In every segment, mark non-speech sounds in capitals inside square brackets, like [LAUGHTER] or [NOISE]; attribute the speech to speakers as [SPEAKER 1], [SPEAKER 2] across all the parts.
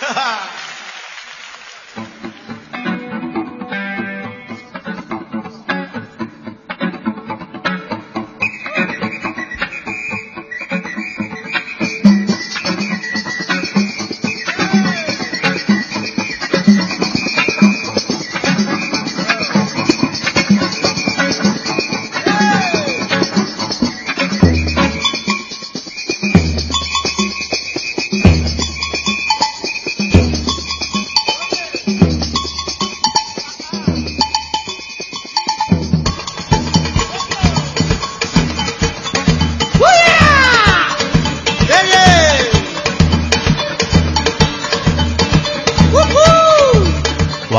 [SPEAKER 1] 哈 [LAUGHS] 哈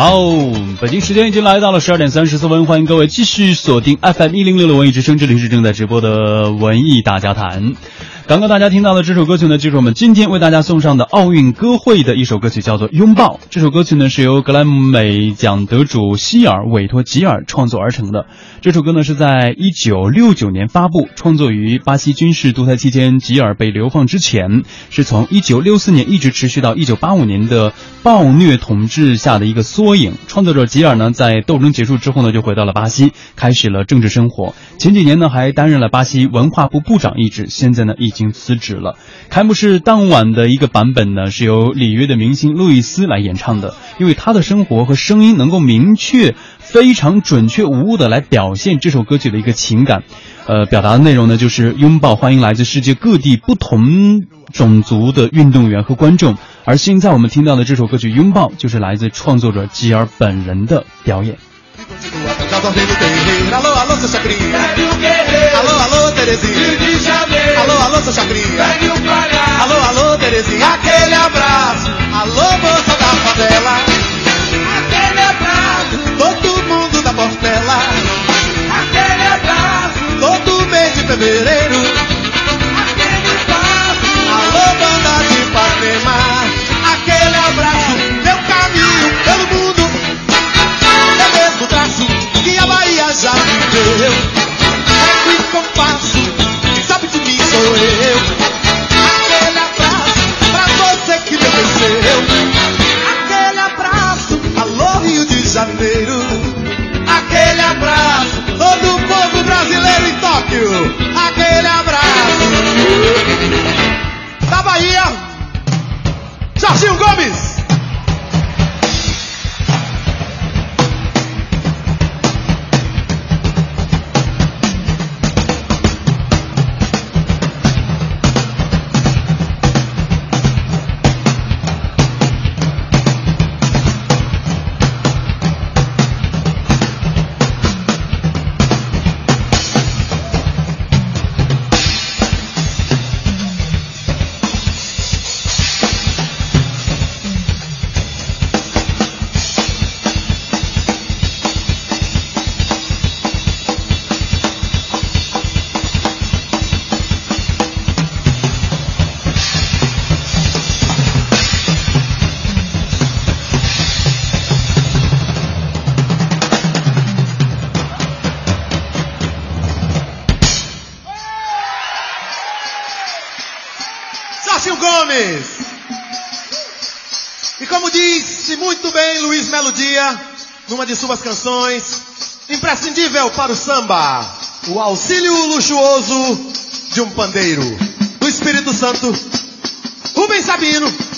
[SPEAKER 1] 哇哦！北京时间已经来到了十二点三十四分，欢迎各位继续锁定 FM 一零六的文艺之声，这里是正在直播的文艺大家谈。刚刚大家听到的这首歌曲呢，就是我们今天为大家送上的奥运歌会的一首歌曲，叫做《拥抱》。这首歌曲呢是由格莱美奖得主希尔委托吉尔创作而成的。这首歌呢是在一九六九年发布，创作于巴西军事独裁期间，吉尔被流放之前，是从一九六四年一直持续到一九八五年的暴虐统治下的一个缩影。创作者吉尔呢在斗争结束之后呢就回到了巴西，开始了政治生活。前几年呢还担任了巴西文化部部长一职，现在呢已已经辞职了。开幕式当晚的一个版本呢，是由里约的明星路易斯来演唱的，因为他的生活和声音能够明确、非常准确无误的来表现这首歌曲的一个情感。呃，表达的内容呢，就是拥抱，欢迎来自世界各地不同种族的运动员和观众。而现在我们听到的这首歌曲《拥抱》，就是来自创作者吉尔本人的表演。
[SPEAKER 2] Alô, alô, Sasha Cria. Alô, alô, Terezinha. Alô, alô, Sasha O compasso, quem sabe de mim sou eu. Aquele abraço pra você que me venceu. Aquele abraço, alô Rio de Janeiro. Aquele abraço, todo o povo brasileiro em Tóquio. Aquele abraço da Bahia. Jorginho Gomes. Sácio Gomes. E como disse muito bem Luiz Melodia, numa de suas canções, imprescindível para o samba, o auxílio luxuoso de um pandeiro. Do Espírito Santo, Rubem Sabino.